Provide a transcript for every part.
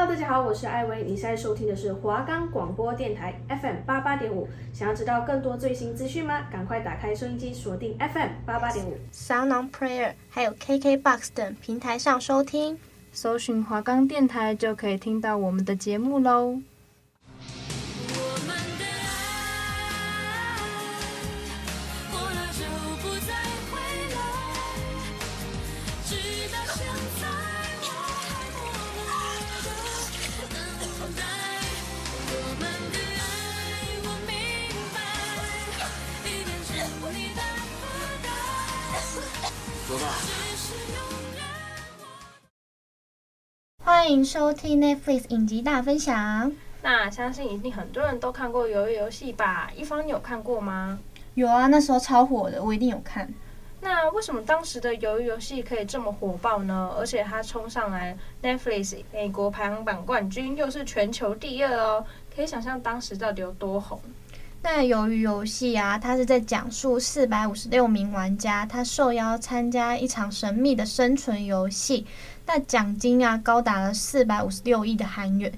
Hello，大家好，我是艾薇。你现在收听的是华冈广播电台 FM 八八点五。想要知道更多最新资讯吗？赶快打开收音机，锁定 FM 八八点五。Sound On Player 还有 KKBOX 等平台上收听，搜寻华冈电台就可以听到我们的节目喽。欢迎收听 Netflix 影集大分享。那相信一定很多人都看过《鱿鱼游戏》吧？一方你有看过吗？有啊，那时候超火的，我一定有看。那为什么当时的《鱿鱼游戏》可以这么火爆呢？而且它冲上来 Netflix 美国排行榜冠军，又是全球第二哦，可以想象当时到底有多红。那《鱿鱼游戏》啊，它是在讲述四百五十六名玩家，他受邀参加一场神秘的生存游戏。那奖金啊，高达了四百五十六亿的韩元，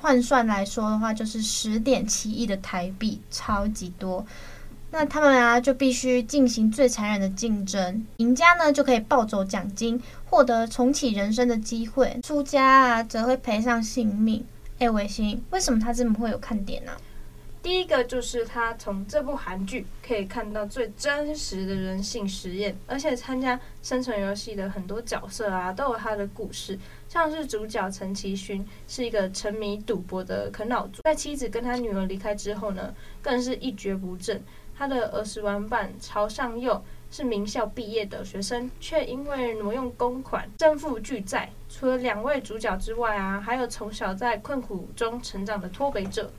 换算来说的话，就是十点七亿的台币，超级多。那他们啊，就必须进行最残忍的竞争，赢家呢就可以抱走奖金，获得重启人生的机会；输家啊，则会赔上性命。哎，维新，为什么他这么会有看点呢、第一个就是他从这部韩剧可以看到最真实的人性实验，而且参加生存游戏的很多角色啊，都有他的故事。像是主角陈其勋是一个沉迷赌博的啃老族，在妻子跟他女儿离开之后呢，更是一蹶不振。他的儿时玩伴曹尚佑是名校毕业的学生，却因为挪用公款身负巨债。除了两位主角之外啊，还有从小在困苦中成长的脱北者。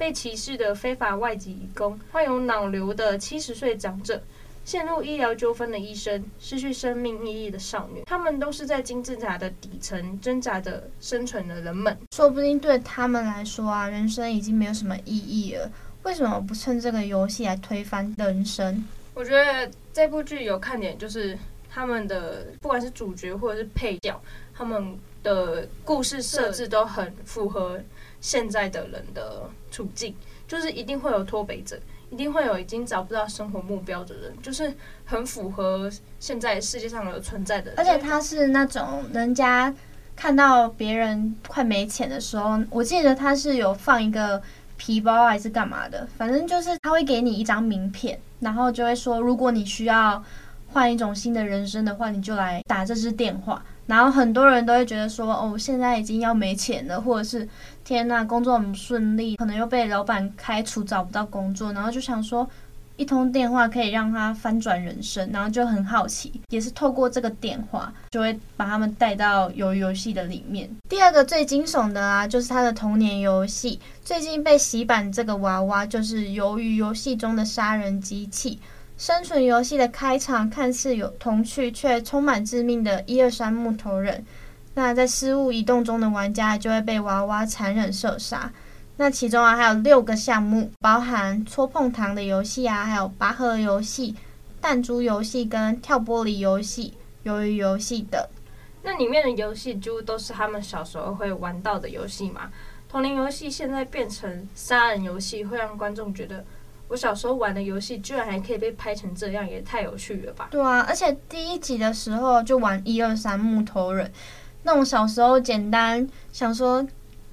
被歧视的非法外籍移工，患有脑瘤的七十岁长者，陷入医疗纠纷的医生，失去生命意义的少女，他们都是在金字塔的底层挣扎着生存的人们。说不定对他们来说啊，人生已经没有什么意义了。为什么不趁这个游戏来推翻人生？我觉得这部剧有看点，就是他们的不管是主角或者是配角，他们的故事设置都很符合。现在的人的处境，就是一定会有脱北者，一定会有已经找不到生活目标的人，就是很符合现在世界上的存在的。而且他是那种人家看到别人快没钱的时候，我记得他是有放一个皮包还是干嘛的，反正就是他会给你一张名片，然后就会说，如果你需要换一种新的人生的话，你就来打这支电话。然后很多人都会觉得说，哦，现在已经要没钱了，或者是天呐，工作很顺利，可能又被老板开除，找不到工作，然后就想说，一通电话可以让他翻转人生，然后就很好奇，也是透过这个电话，就会把他们带到游游戏的里面。第二个最惊悚的啊，就是他的童年游戏，最近被洗版这个娃娃，就是由于游戏中的杀人机器。生存游戏的开场看似有童趣，却充满致命的一二三木头人。那在失误移动中的玩家就会被娃娃残忍射杀。那其中啊还有六个项目，包含戳碰糖的游戏啊，还有拔河游戏、弹珠游戏跟跳玻璃游戏、鱿鱼游戏等。那里面的游戏几乎都是他们小时候会玩到的游戏嘛？童年游戏现在变成杀人游戏，会让观众觉得。我小时候玩的游戏居然还可以被拍成这样，也太有趣了吧！对啊，而且第一集的时候就玩一二三木头人，那种小时候简单想说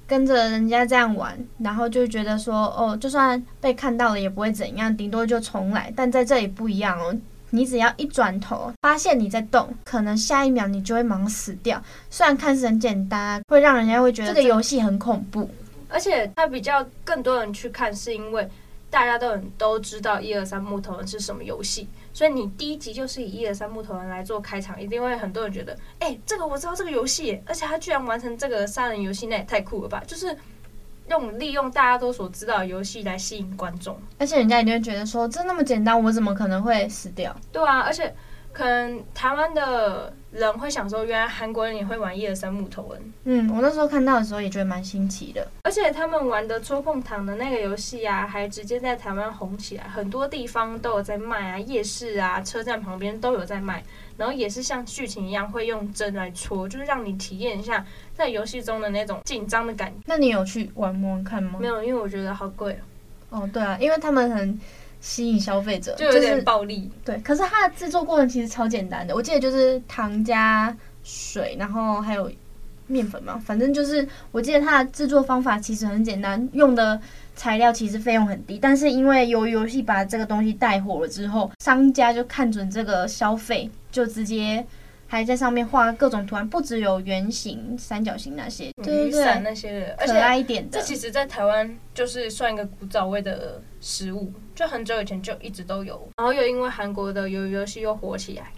跟着人家这样玩，然后就觉得说哦，就算被看到了也不会怎样，顶多就重来。但在这里不一样哦，你只要一转头发现你在动，可能下一秒你就会忙死掉。虽然看似很简单，会让人家会觉得这个游戏很恐怖，而且它比较更多人去看是因为。大家都很都知道一二三木头人是什么游戏，所以你第一集就是以一二三木头人来做开场，一定会很多人觉得，哎、欸，这个我知道这个游戏，而且他居然完成这个杀人游戏，那也太酷了吧！就是用利用大家都所知道的游戏来吸引观众，而且人家一定会觉得说，这那么简单，我怎么可能会死掉？对啊，而且可能台湾的人会想说，原来韩国人也会玩一二三木头人。嗯，我那时候看到的时候也觉得蛮新奇的。而且他们玩的戳碰糖的那个游戏啊，还直接在台湾红起来，很多地方都有在卖啊，夜市啊、车站旁边都有在卖。然后也是像剧情一样，会用针来戳，就是让你体验一下在游戏中的那种紧张的感觉。那你有去玩玩看吗？没有，因为我觉得好贵哦。哦，对啊，因为他们很。吸引消费者就有点暴力，就是，对。可是它的制作过程其实超简单的，我记得就是糖加水，然后还有面粉嘛，反正就是我记得它的制作方法其实很简单，用的材料其实费用很低。但是因为由于游戏把这个东西带火了之后，商家就看准这个消费，就直接。还在上面画各种图案，不只有圆形、三角形那些，雨伞那些的，可爱一点的。这其实，在台湾就是算一个古早味的食物，就很久以前就一直都有。然后又因为韩国的鱿鱼游戏又火起来。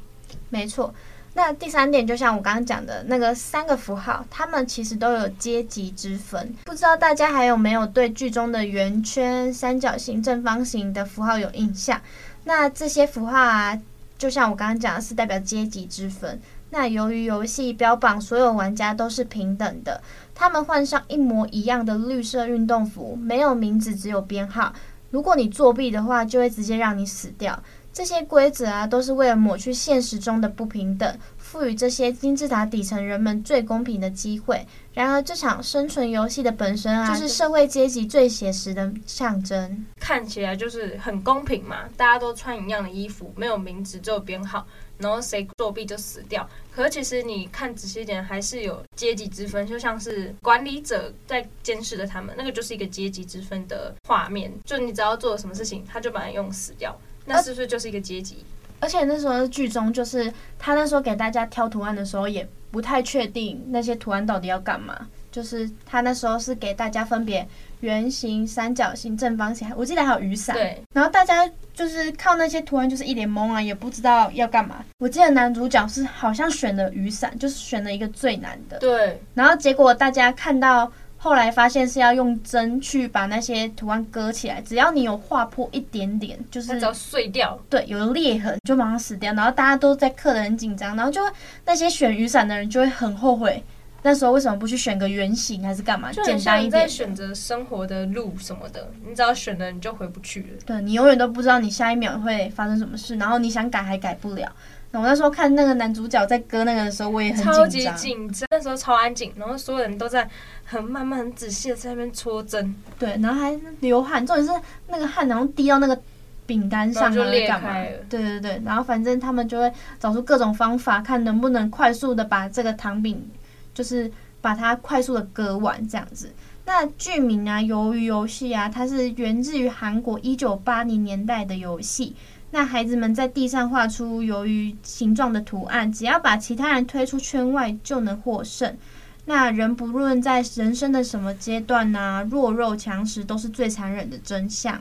没错，那第三点就像我刚刚讲的那个三个符号，它们其实都有阶级之分。不知道大家还有没有对剧中的圆圈、三角形、正方形的符号有印象？那这些符号啊。就像我刚刚讲的是代表阶级之分。那由于游戏标榜所有玩家都是平等的，他们换上一模一样的绿色运动服，没有名字，只有编号。如果你作弊的话，就会直接让你死掉。这些规则啊，都是为了抹去现实中的不平等。赋予这些金字塔底层人们最公平的机会。然而，这场生存游戏的本身啊，就是社会阶级最写实的象征。看起来就是很公平嘛，大家都穿一样的衣服，没有名字，只有编号，然后谁作弊就死掉。可是其实你看仔细一点，还是有阶级之分，就像是管理者在监视着他们，那个就是一个阶级之分的画面。就你只要做了什么事情，他就把你用死掉，那是不是就是一个阶级？而且那时候剧中，就是他那时候给大家挑图案的时候，也不太确定那些图案到底要干嘛。就是他那时候是给大家分别圆形、三角形、正方形，我记得还有雨伞。对。然后大家就是靠那些图案，就是一脸懵啊，也不知道要干嘛。我记得男主角是好像选了雨伞，就是选了一个最难的。对。然后结果大家看到。后来发现是要用针去把那些图案割起来，只要你有划破一点点，就是只要碎掉，对，有裂痕就马上死掉。然后大家都在刻的很紧张，然后就会那些选雨伞的人就会很后悔，那时候为什么不去选个圆形还是干嘛？简单一点。在选择生活的路什么的，你只要选了，你就回不去了。对，你永远都不知道你下一秒会发生什么事，然后你想改还改不了。我那时候看那个男主角在割那个的时候，我也。超级紧张，那时候超安静，然后所有人都在很慢慢、很仔细的在那边戳针。对，然后还流汗，重点是那个汗然后滴到那个饼干上，就裂开了。对对对，然后反正他们就会找出各种方法，看能不能快速的把这个糖饼，就是把它快速的割完这样子。那剧名啊，鱿鱼游戏啊，它是源自于韩国一九八零年代的游戏。那孩子们在地上画出鱿鱼形状的图案，只要把其他人推出圈外就能获胜。那人不论在人生的什么阶段呐、啊，弱肉强食都是最残忍的真相。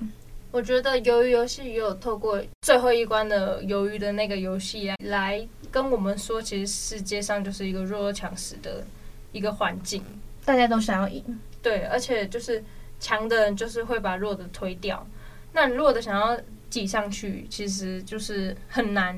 我觉得鱿鱼游戏也有透过最后一关的鱿鱼的那个游戏来来跟我们说，其实世界上就是一个弱肉强食的一个环境，大家都想要赢。对，而且就是强的人就是会把弱的推掉，那弱的想要。挤上去其实就是很难，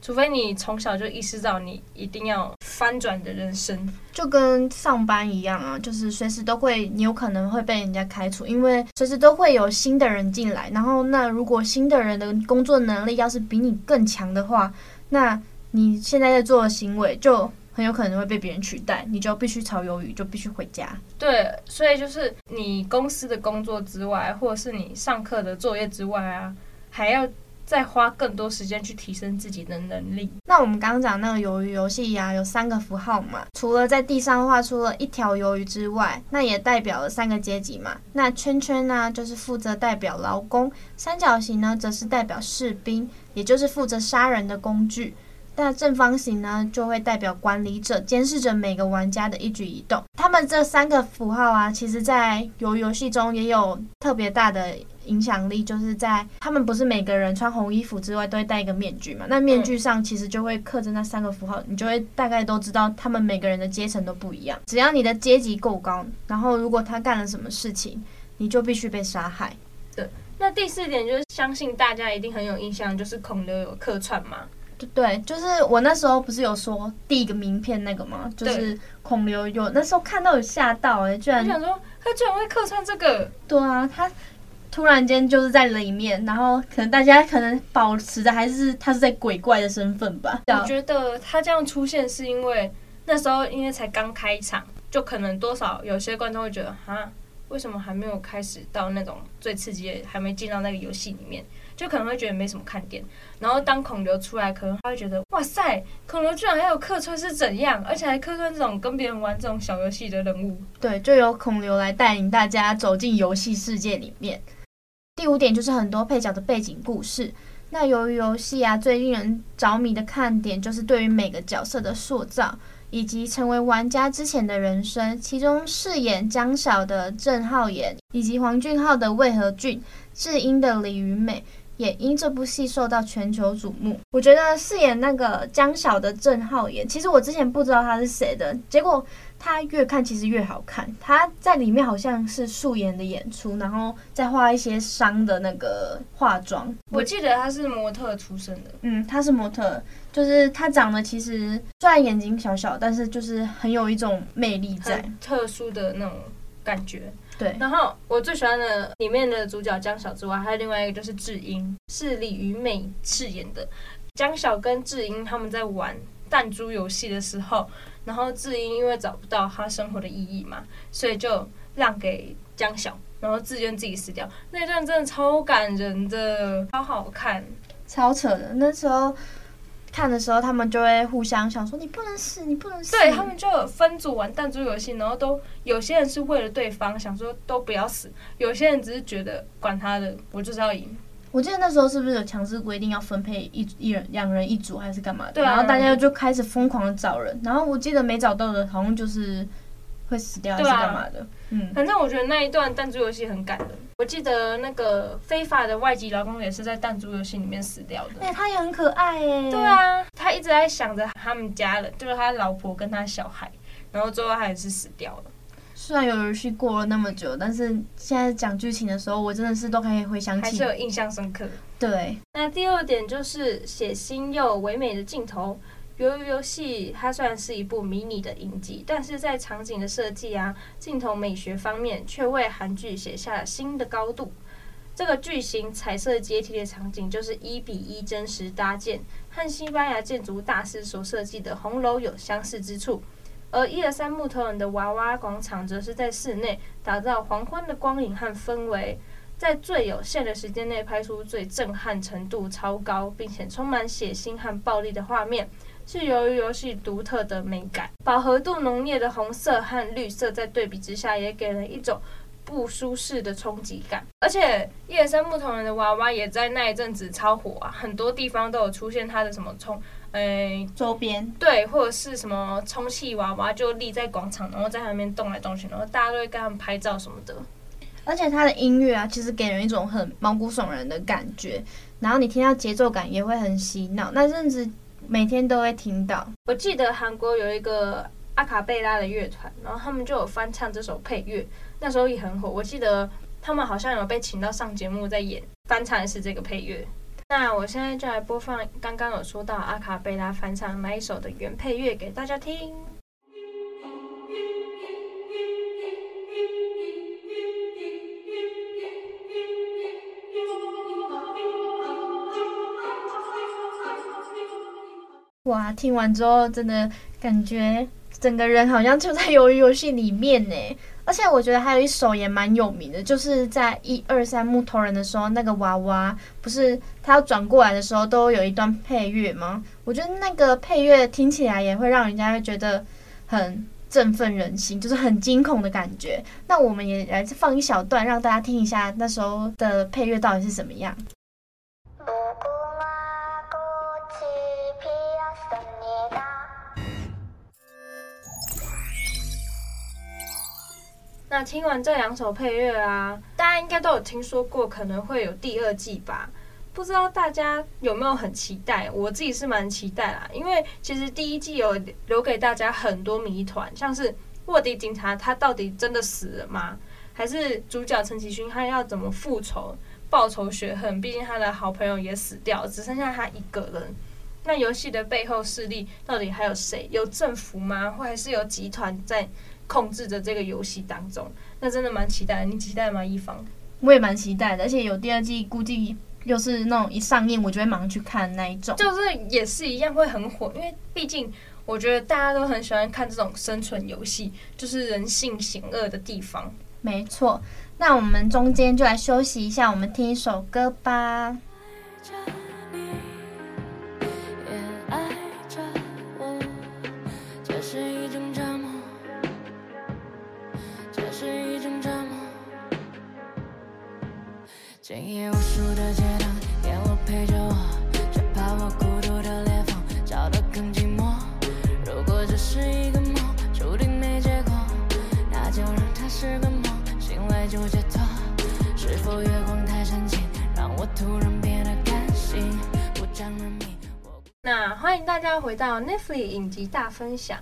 除非你从小就意识到你一定要翻转的人生，就跟上班一样啊，就是随时都会，你有可能会被人家开除，因为随时都会有新的人进来。然后，那如果新的人的工作能力要是比你更强的话，那你现在在做的行为就很有可能会被别人取代，你就必须炒鱿鱼，就必须回家。对，所以就是你公司的工作之外，或者是你上课的作业之外啊。还要再花更多时间去提升自己的能力。那我们刚刚讲那个鱿鱼游戏呀，有三个符号嘛，除了在地上画出了一条鱿鱼之外，那也代表了三个阶级嘛。那圈圈呢，就是负责代表劳工；三角形呢，则是代表士兵，也就是负责杀人的工具。那正方形呢，就会代表管理者，监视着每个玩家的一举一动。他们这三个符号啊，其实在鱿鱼游戏中也有特别大的影响力，就是在他们不是每个人穿红衣服之外都会戴一个面具嘛？那面具上其实就会刻着那三个符号，你就会大概都知道他们每个人的阶层都不一样。只要你的阶级够高，然后如果他干了什么事情，你就必须被杀害。对，那第四点就是相信大家一定很有印象，就是孔刘有客串嘛。对对，就是我那时候不是有说第一个名片那个吗？就是孔刘有那时候看到有吓到哎、欸，居然想说他居然会客串这个，对啊，他突然间就是在里面，然后可能大家可能保持的还是他是在鬼怪的身份吧。我觉得他这样出现是因为那时候因为才刚开场，就可能多少有些观众会觉得啊，为什么还没有开始到那种最刺激的，还没进到那个游戏里面。就可能会觉得没什么看点，然后当孔刘出来，可能他会觉得哇塞，孔刘居然还有客串是怎样，而且还客串这种跟别人玩这种小游戏的人物。对，就由孔刘来带领大家走进游戏世界里面。第五点就是很多配角的背景故事。那由于游戏啊，最令人着迷的看点就是对于每个角色的塑造，以及成为玩家之前的人生。其中饰演江晓的郑浩妍，以及黄俊浩的魏和俊，智英的李云美。也因这部戏受到全球瞩目。我觉得饰演那个江晓的郑浩妍，其实我之前不知道他是谁的，结果他越看其实越好看。他在里面好像是素颜的演出，然后再画一些伤的那个化妆。我记得他是模特出身的，嗯，他是模特，就是他长得其实虽然眼睛小小，但是就是很有一种魅力在，特殊的那种感觉。对，然后我最喜欢的里面的主角江晓之外，还有另外一个就是智英，是李云美饰演的。江晓跟智英他们在玩弹珠游戏的时候，然后智英因为找不到他生活的意义嘛，所以就让给江晓，然后自愿自己死掉。那段真的超感人的，超好看，超扯的。那时候。看的时候，他们就会互相想说：“你不能死，你不能死。”对，他们就分组玩弹珠游戏，然后都有些人是为了对方想说都不要死，有些人只是觉得管他的，我就是要赢。我记得那时候是不是有强制规定要分配一一人两人一组还是干嘛的？对啊。然后大家就开始疯狂的找人，然后我记得没找到的，好像就是会死掉还是干嘛的。啊、嗯，反正我觉得那一段弹珠游戏很感人。我记得那个非法的外籍劳工也是在弹珠游戏里面死掉的。哎、欸，他也很可爱哎。对啊，他一直在想着他们家人，就是他老婆跟他小孩，然后最后他也是死掉了。虽然有游戏过了那么久，但是现在讲剧情的时候，我真的是都可以回想起，还是有印象深刻。对。那第二点就是写新又唯美的镜头。由于游戏它虽然是一部迷你的影集，但是在场景的设计啊、镜头美学方面，却为韩剧写下了新的高度。这个巨型彩色阶梯的场景就是一比一真实搭建，和西班牙建筑大师所设计的红楼有相似之处。而一二三木头人的娃娃广场则是在室内打造黄昏的光影和氛围，在最有限的时间内拍出最震撼程度超高，并且充满血腥和暴力的画面。是由于游戏独特的美感，饱和度浓烈的红色和绿色在对比之下，也给人一种不舒适的冲击感。而且，一二三木头人的娃娃也在那一阵子超火啊，很多地方都有出现它的什么充，诶周边对，或者是什么充气娃娃就立在广场，然后在那边动来动去，然后大家都会跟他们拍照什么的。而且它的音乐啊，其实给人一种很毛骨悚然的感觉，然后你听到节奏感也会很洗脑。那阵子。每天都会听到。我记得韩国有一个阿卡贝拉的乐团，然后他们就有翻唱这首配乐，那时候也很火。我记得他们好像有被请到上节目在演翻唱是这个配乐。那我现在就来播放刚刚有说到阿卡贝拉翻唱哪一首的原配乐给大家听。哇，听完之后真的感觉整个人好像就在鱿鱼游戏里面呢。而且我觉得还有一首也蛮有名的，就是在一二三木头人的时候，那个娃娃不是他要转过来的时候都有一段配乐吗？我觉得那个配乐听起来也会让人家会觉得很振奋人心，就是很惊恐的感觉。那我们也来放一小段，让大家听一下那时候的配乐到底是怎么样。那听完这两首配乐啊，大家应该都有听说过可能会有第二季吧？不知道大家有没有很期待？我自己是蛮期待啦，因为其实第一季有留给大家很多谜团，像是卧底警察他到底真的死了吗？还是主角陈其勋他要怎么复仇、报仇雪恨？毕竟他的好朋友也死掉，只剩下他一个人。那游戏的背后势力到底还有谁？有政府吗？或还是有集团在控制着这个游戏当中？那真的蛮期待。你期待吗？一方？我也蛮期待的，而且有第二季，估计又是那种一上映我就会马上去看那一种。就是也是一样会很火，因为毕竟我觉得大家都很喜欢看这种生存游戏，就是人性险恶的地方。没错，那我们中间就来休息一下，我们听一首歌吧。深夜无数的街灯，烟雾陪着我，却怕我孤独的裂缝，照得更寂寞。如果这是一个梦，注定没结果，那就让它是个梦，醒来就解脱。是否月光太深情，让我突然变得感性，不讲人命。那欢迎大家回到 Netflix 影集大分享。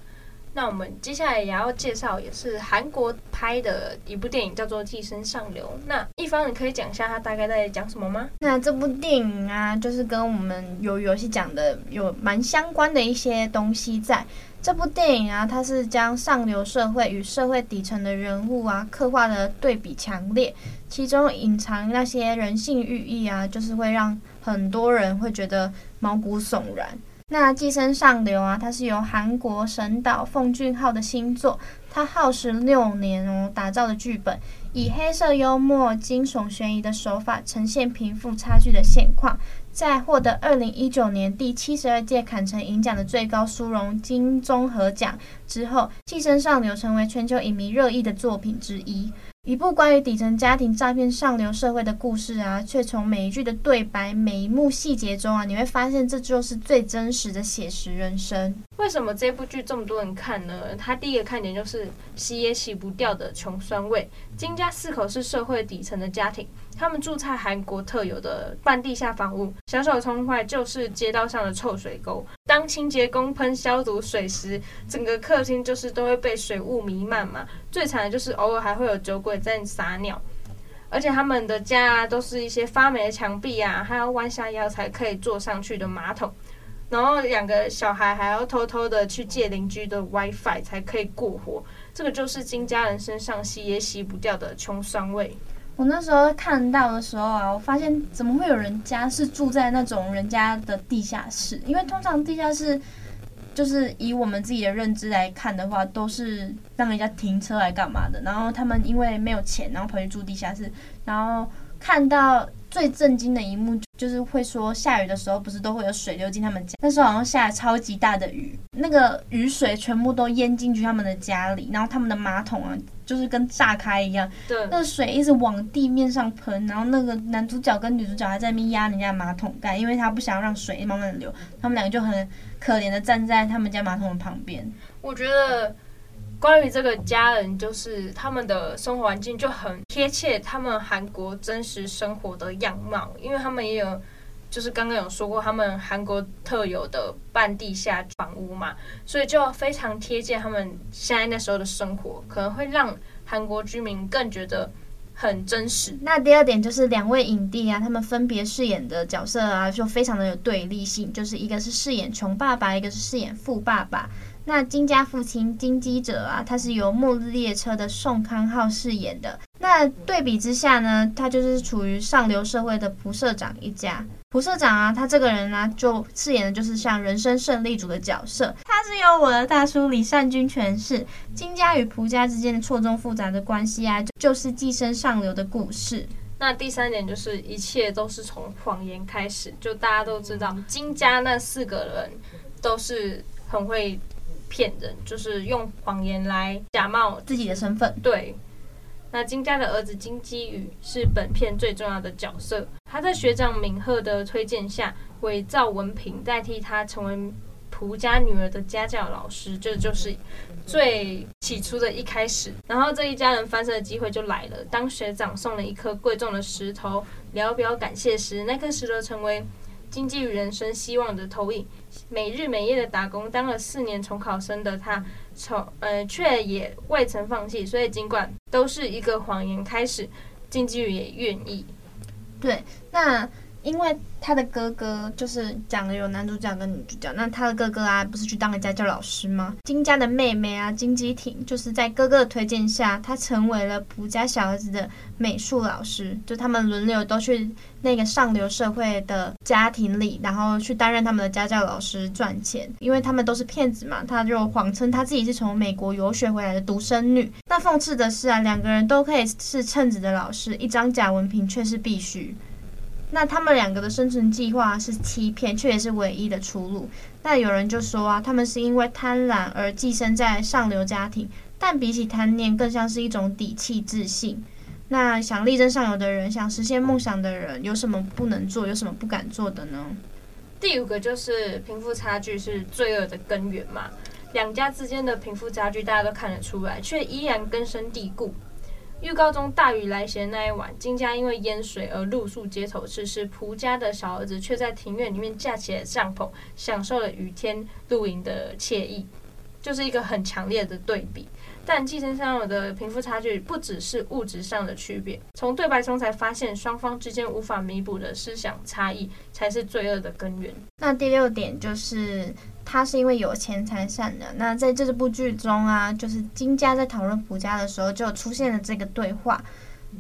那我们接下来也要介绍，也是韩国拍的一部电影，叫做《寄生上流》。那一方，你可以讲一下它大概在讲什么吗？那这部电影啊，就是跟我们有游戏讲的有蛮相关的一些东西在。这部电影啊，它是将上流社会与社会底层的人物啊，刻画的对比强烈，其中隐藏那些人性寓意啊，就是会让很多人会觉得毛骨悚然。那《寄生上流》啊，它是由韩国神导奉俊昊的新作，他耗时六年哦打造的剧本，以黑色幽默、惊悚悬疑的手法呈现贫富差距的现况。在获得二零一九年第七十二届坎城影奖的最高殊荣金综合奖之后，《寄生上流》成为全球影迷热议的作品之一。一部关于底层家庭诈骗上流社会的故事啊，却从每一句的对白、每一幕细节中啊，你会发现这就是最真实的写实人生。为什么这部剧这么多人看呢？它第一个看点就是洗也洗不掉的穷酸味。金家四口是社会底层的家庭。他们住在韩国特有的半地下房屋，小小窗外就是街道上的臭水沟。当清洁工喷消毒水时，整个客厅就是都会被水雾弥漫嘛。最惨的就是偶尔还会有酒鬼在撒尿，而且他们的家啊，都是一些发霉的墙壁啊，还要弯下腰才可以坐上去的马桶。然后两个小孩还要偷偷的去借邻居的 WiFi 才可以过活。这个就是金家人身上洗也洗不掉的穷酸味。我那时候看到的时候啊，我发现怎么会有人家是住在那种人家的地下室？因为通常地下室就是以我们自己的认知来看的话，都是让人家停车来干嘛的。然后他们因为没有钱，然后跑去住地下室。然后看到最震惊的一幕，就是会说下雨的时候不是都会有水流进他们家？那时候好像下了超级大的雨，那个雨水全部都淹进去他们的家里，然后他们的马桶啊。就是跟炸开一样，对，那个水一直往地面上喷，然后那个男主角跟女主角还在那边压人家马桶盖，因为他不想让水慢慢的流，他们两个就很可怜的站在他们家马桶的旁边。我觉得关于这个家人，就是他们的生活环境就很贴切他们韩国真实生活的样貌，因为他们也有。就是刚刚有说过，他们韩国特有的半地下房屋嘛，所以就非常贴近他们现在那时候的生活，可能会让韩国居民更觉得很真实。那第二点就是两位影帝啊，他们分别饰演的角色啊，就非常的有对立性，就是一个是饰演穷爸爸，一个是饰演富爸爸。那金家父亲金基哲啊，他是由末日列车的宋康昊饰演的。那对比之下呢，他就是处于上流社会的朴社长一家。朴社长啊，他这个人呢、就饰演的就是像人生胜利组的角色。他是由我的大叔李善均诠释。金家与朴家之间的错综复杂的关系啊，就是寄生上流的故事。那第三点就是一切都是从谎言开始。就大家都知道，金家那四个人都是很会骗人，就是用谎言来假冒自己的身份。对。那金家的儿子金基宇是本片最重要的角色。他在学长敏赫的推荐下，伪造文凭代替他成为朴家女儿的家教老师，这就是最起初的一开始。然后这一家人翻身的机会就来了。当学长送了一颗贵重的石头，聊表感谢时，那颗石头成为金基宇人生希望的投影。每日每夜的打工，当了四年重考生的他。从呃，却也未曾放弃，所以尽管都是一个谎言开始，金基宇也愿意。对，那因为他的哥哥就是讲的有男主角跟女主角，那他的哥哥啊，不是去当了家教老师吗？金家的妹妹啊，金基婷，就是在哥哥的推荐下，他成为了蒲家小儿子的美术老师，就他们轮流都去那个上流社会的家庭里，然后去担任他们的家教老师赚钱，因为他们都是骗子嘛，他就谎称他自己是从美国游学回来的独生女。那讽刺的是啊，两个人都可以是称职的老师，一张假文凭却是必须。那他们两个的生存计划是欺骗，却也是唯一的出路。那有人就说啊，他们是因为贪婪而寄生在上流家庭，但比起贪念，更像是一种底气自信。那想力争上游的人，想实现梦想的人，有什么不能做，有什么不敢做的呢？第五个就是贫富差距是罪恶的根源嘛。两家之间的贫富差距大家都看得出来，却依然根深蒂固。预告中大雨来袭的那一晚，金家因为淹水而露宿街头，此时蒲家的小儿子却在庭院里面架起了帐篷，享受了雨天露营的惬意，就是一个很强烈的对比。但寄生上流的贫富差距不只是物质上的区别，从对白中才发现双方之间无法弥补的思想差异才是罪恶的根源。那第六点就是。他是因为有钱才善良。那在这部剧中啊，就是金家在讨论朴家的时候，就出现了这个对话。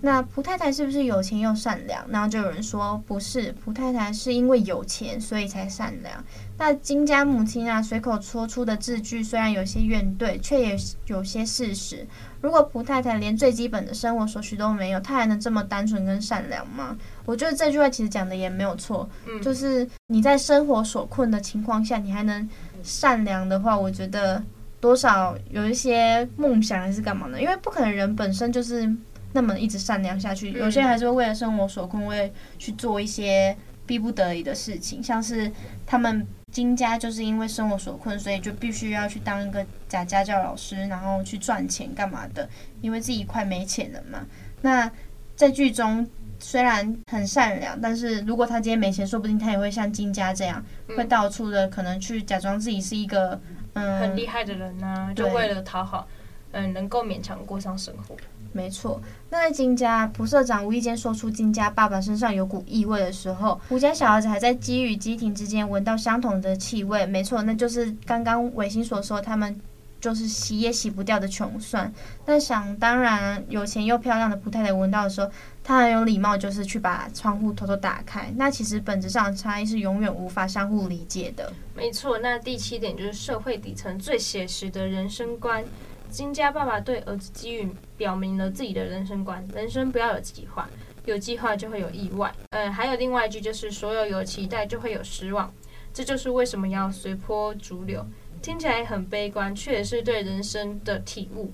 那蒲太太是不是有钱又善良？然后就有人说不是，蒲太太是因为有钱所以才善良。那金家母亲啊，随口说出的字句虽然有些怨怼，却也有些事实。如果蒲太太连最基本的生活所需都没有，她还能这么单纯跟善良吗？我觉得这句话其实讲的也没有错，嗯，就是你在生活所困的情况下，你还能善良的话，我觉得多少有一些梦想还是干嘛呢？因为不可能人本身就是那么一直善良下去，有些人还是会为了生活所困，会去做一些逼不得已的事情，像是他们。金家就是因为生活所困，所以就必须要去当一个假家教老师，然后去赚钱干嘛的？因为自己快没钱了嘛。那在剧中虽然很善良，但是如果他今天没钱，说不定他也会像金家这样，嗯、会到处的可能去假装自己是一个嗯很厉害的人啊，就为了讨好，嗯，能够勉强过上生活。没错，那在金家蒲社长无意间说出金家爸爸身上有股异味的时候，胡家小儿子还在鸡与鸡亭之间闻到相同的气味。没错，那就是刚刚伟星所说，他们就是洗也洗不掉的穷酸。那想当然，有钱又漂亮的蒲太太闻到的时候，她很有礼貌，就是去把窗户偷偷打开。那其实本质上的差异是永远无法相互理解的。没错，那第七点就是社会底层最写实的人生观。金家爸爸对儿子基宇表明了自己的人生观：人生不要有计划，有计划就会有意外。嗯，还有另外一句就是：所有有期待就会有失望。这就是为什么要随波逐流。听起来很悲观，却也是对人生的体悟。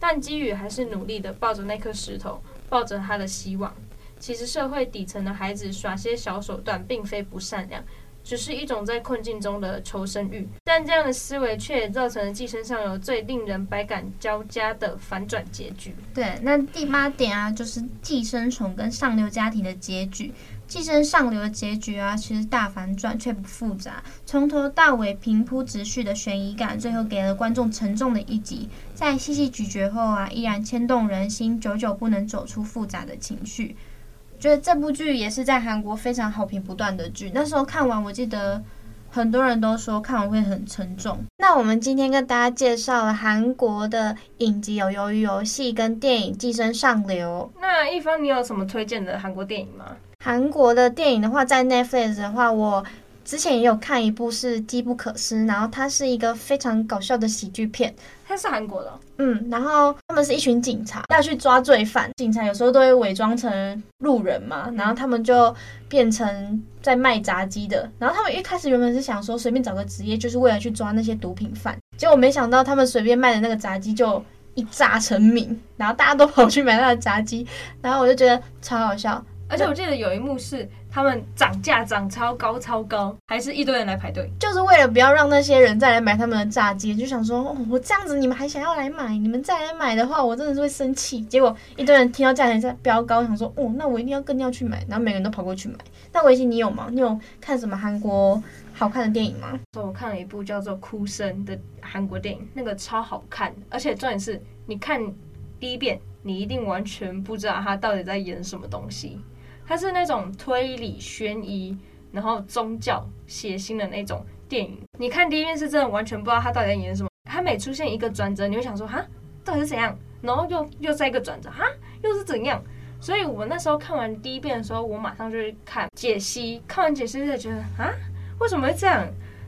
但基宇还是努力的抱着那颗石头，抱着他的希望。其实社会底层的孩子耍些小手段，并非不善良。只是一种在困境中的求生欲，但这样的思维却也造成了寄生上流最令人百感交加的反转结局。对，那第八点啊，就是寄生虫跟上流家庭的结局。寄生上流的结局啊，其实大反转却不复杂，从头到尾平铺直叙的悬疑感，最后给了观众沉重的一击，在细细咀嚼后啊，依然牵动人心，久久不能走出复杂的情绪。觉得这部剧也是在韩国非常好评不断的剧。那时候看完，我记得很多人都说看完会很沉重。那我们今天跟大家介绍了韩国的影集有《鱿鱼游戏》跟电影《寄生上流》。那一方，你有什么推荐的韩国电影吗？韩国的电影的话，在 Netflix 的话，我。之前也有看一部是《机不可失》，然后它是一个非常搞笑的喜剧片。它是韩国的，嗯，然后他们是一群警察要去抓罪犯，警察有时候都会伪装成路人嘛，然后他们就变成在卖炸鸡的。然后他们一开始原本是想说随便找个职业，就是为了去抓那些毒品犯，结果没想到他们随便卖的那个炸鸡就一炸成名，然后大家都跑去买那个炸鸡，然后我就觉得超好笑。而且我记得有一幕是他们涨价涨超高超高，还是一堆人来排队，就是为了不要让那些人再来买他们的炸鸡，就想说，哦，我这样子你们还想要来买？你们再来买的话，我真的是会生气。结果一堆人听到价钱在飙高，想说，哦，那我一定要更要去买，然后每个人都跑过去买。那维新你有吗？你有看什么韩国好看的电影吗？我看了一部叫做《哭声》的韩国电影，那个超好看，而且重点是，你看第一遍，你一定完全不知道他到底在演什么东西。它是那种推理悬疑，然后宗教血腥的那种电影。你看第一遍是真的完全不知道他到底在演什么，他每出现一个转折，你会想说哈，到底是怎样？然后又又再一个转折，哈，又是怎样？所以我那时候看完第一遍的时候，我马上就去看解析，看完解析就觉得啊，为什么会这样？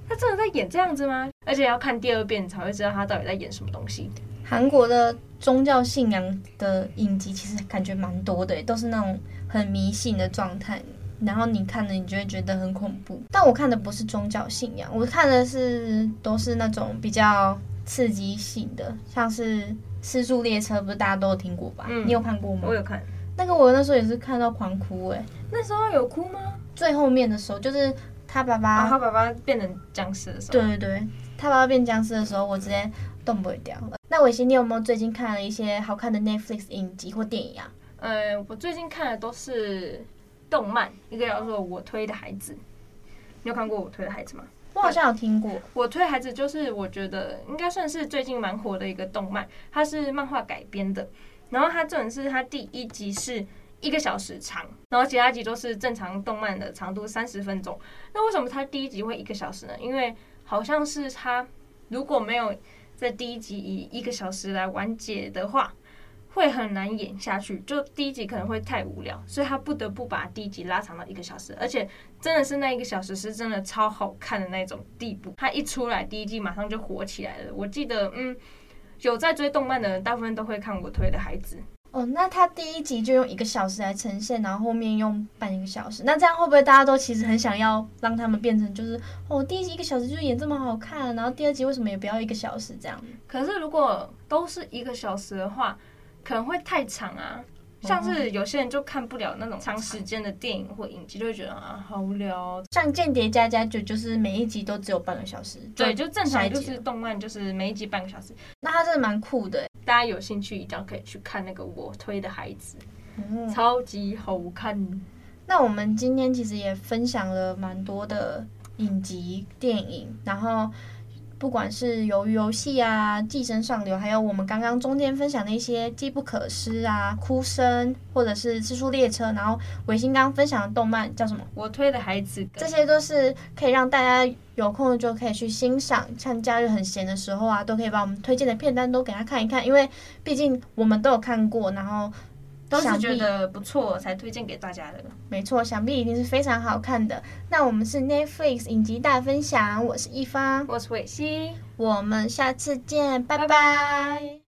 他真的在演这样子吗？而且要看第二遍才会知道他到底在演什么东西。韩国的宗教信仰的影集其实感觉蛮多的，都是那种很迷信的状态。然后你看了，你就会觉得很恐怖。但我看的不是宗教信仰，我看的是都是那种比较刺激性的，像是《失速列车》，不是大家都有听过吧？嗯，你有看过吗？我有看。那个我那时候也是看到狂哭哎、欸。那时候有哭吗？最后面的时候，就是他爸爸，哦、他爸爸变成僵尸的时候。对对对，他爸爸变僵尸的时候，我直接动不掉了。那伟星，你有没有最近看了一些好看的 Netflix 影集或电影啊？呃，我最近看的都是。动漫一个叫做《我推的孩子》，你有看过《我推的孩子》吗？我好像有听过。我推孩子就是我觉得应该算是最近蛮火的一个动漫，它是漫画改编的。然后它这种是它第一集是一个小时长，然后其他集都是正常动漫的长度三十分钟。那为什么它第一集会一个小时呢？因为好像是它如果没有在第一集以一个小时来完结的话。会很难演下去，就第一集可能会太无聊，所以他不得不把第一集拉长到一个小时，而且真的是那一个小时是真的超好看的那种地步。他一出来，第一季马上就火起来了。我记得，嗯，有在追动漫的人，大部分都会看我推的孩子。哦，那他第一集就用一个小时来呈现，然后后面用半一个小时，那这样会不会大家都其实很想要让他们变成就是哦，第一集一个小时就演这么好看，然后第二集为什么也不要一个小时这样？可是如果都是一个小时的话。可能会太长啊，像是有些人就看不了那种长时间的电影或影集，就会觉得啊好无聊。像《间谍家家酒》就是每一集都只有半个小时，对，就正常就是动漫就是每一集半个小时。那它真的蛮酷的，大家有兴趣一定要可以去看那个我推的孩子，嗯，超级好看。那我们今天其实也分享了蛮多的影集电影，然后。不管是鱿鱼游戏啊、寄生上流，还有我们刚刚中间分享的一些机不可失啊、哭声，或者是次数列车，然后维新刚刚分享的动漫叫什么？我推的孩子，这些都是可以让大家有空就可以去欣赏，像假日很闲的时候啊，都可以把我们推荐的片单都给他看一看，因为毕竟我们都有看过，然后。都是觉得不错才推荐给大家的。没错，想必一定是非常好看的。那我们是 Netflix 影集大分享，我是一方，我是伟西，我们下次见，拜拜。拜拜。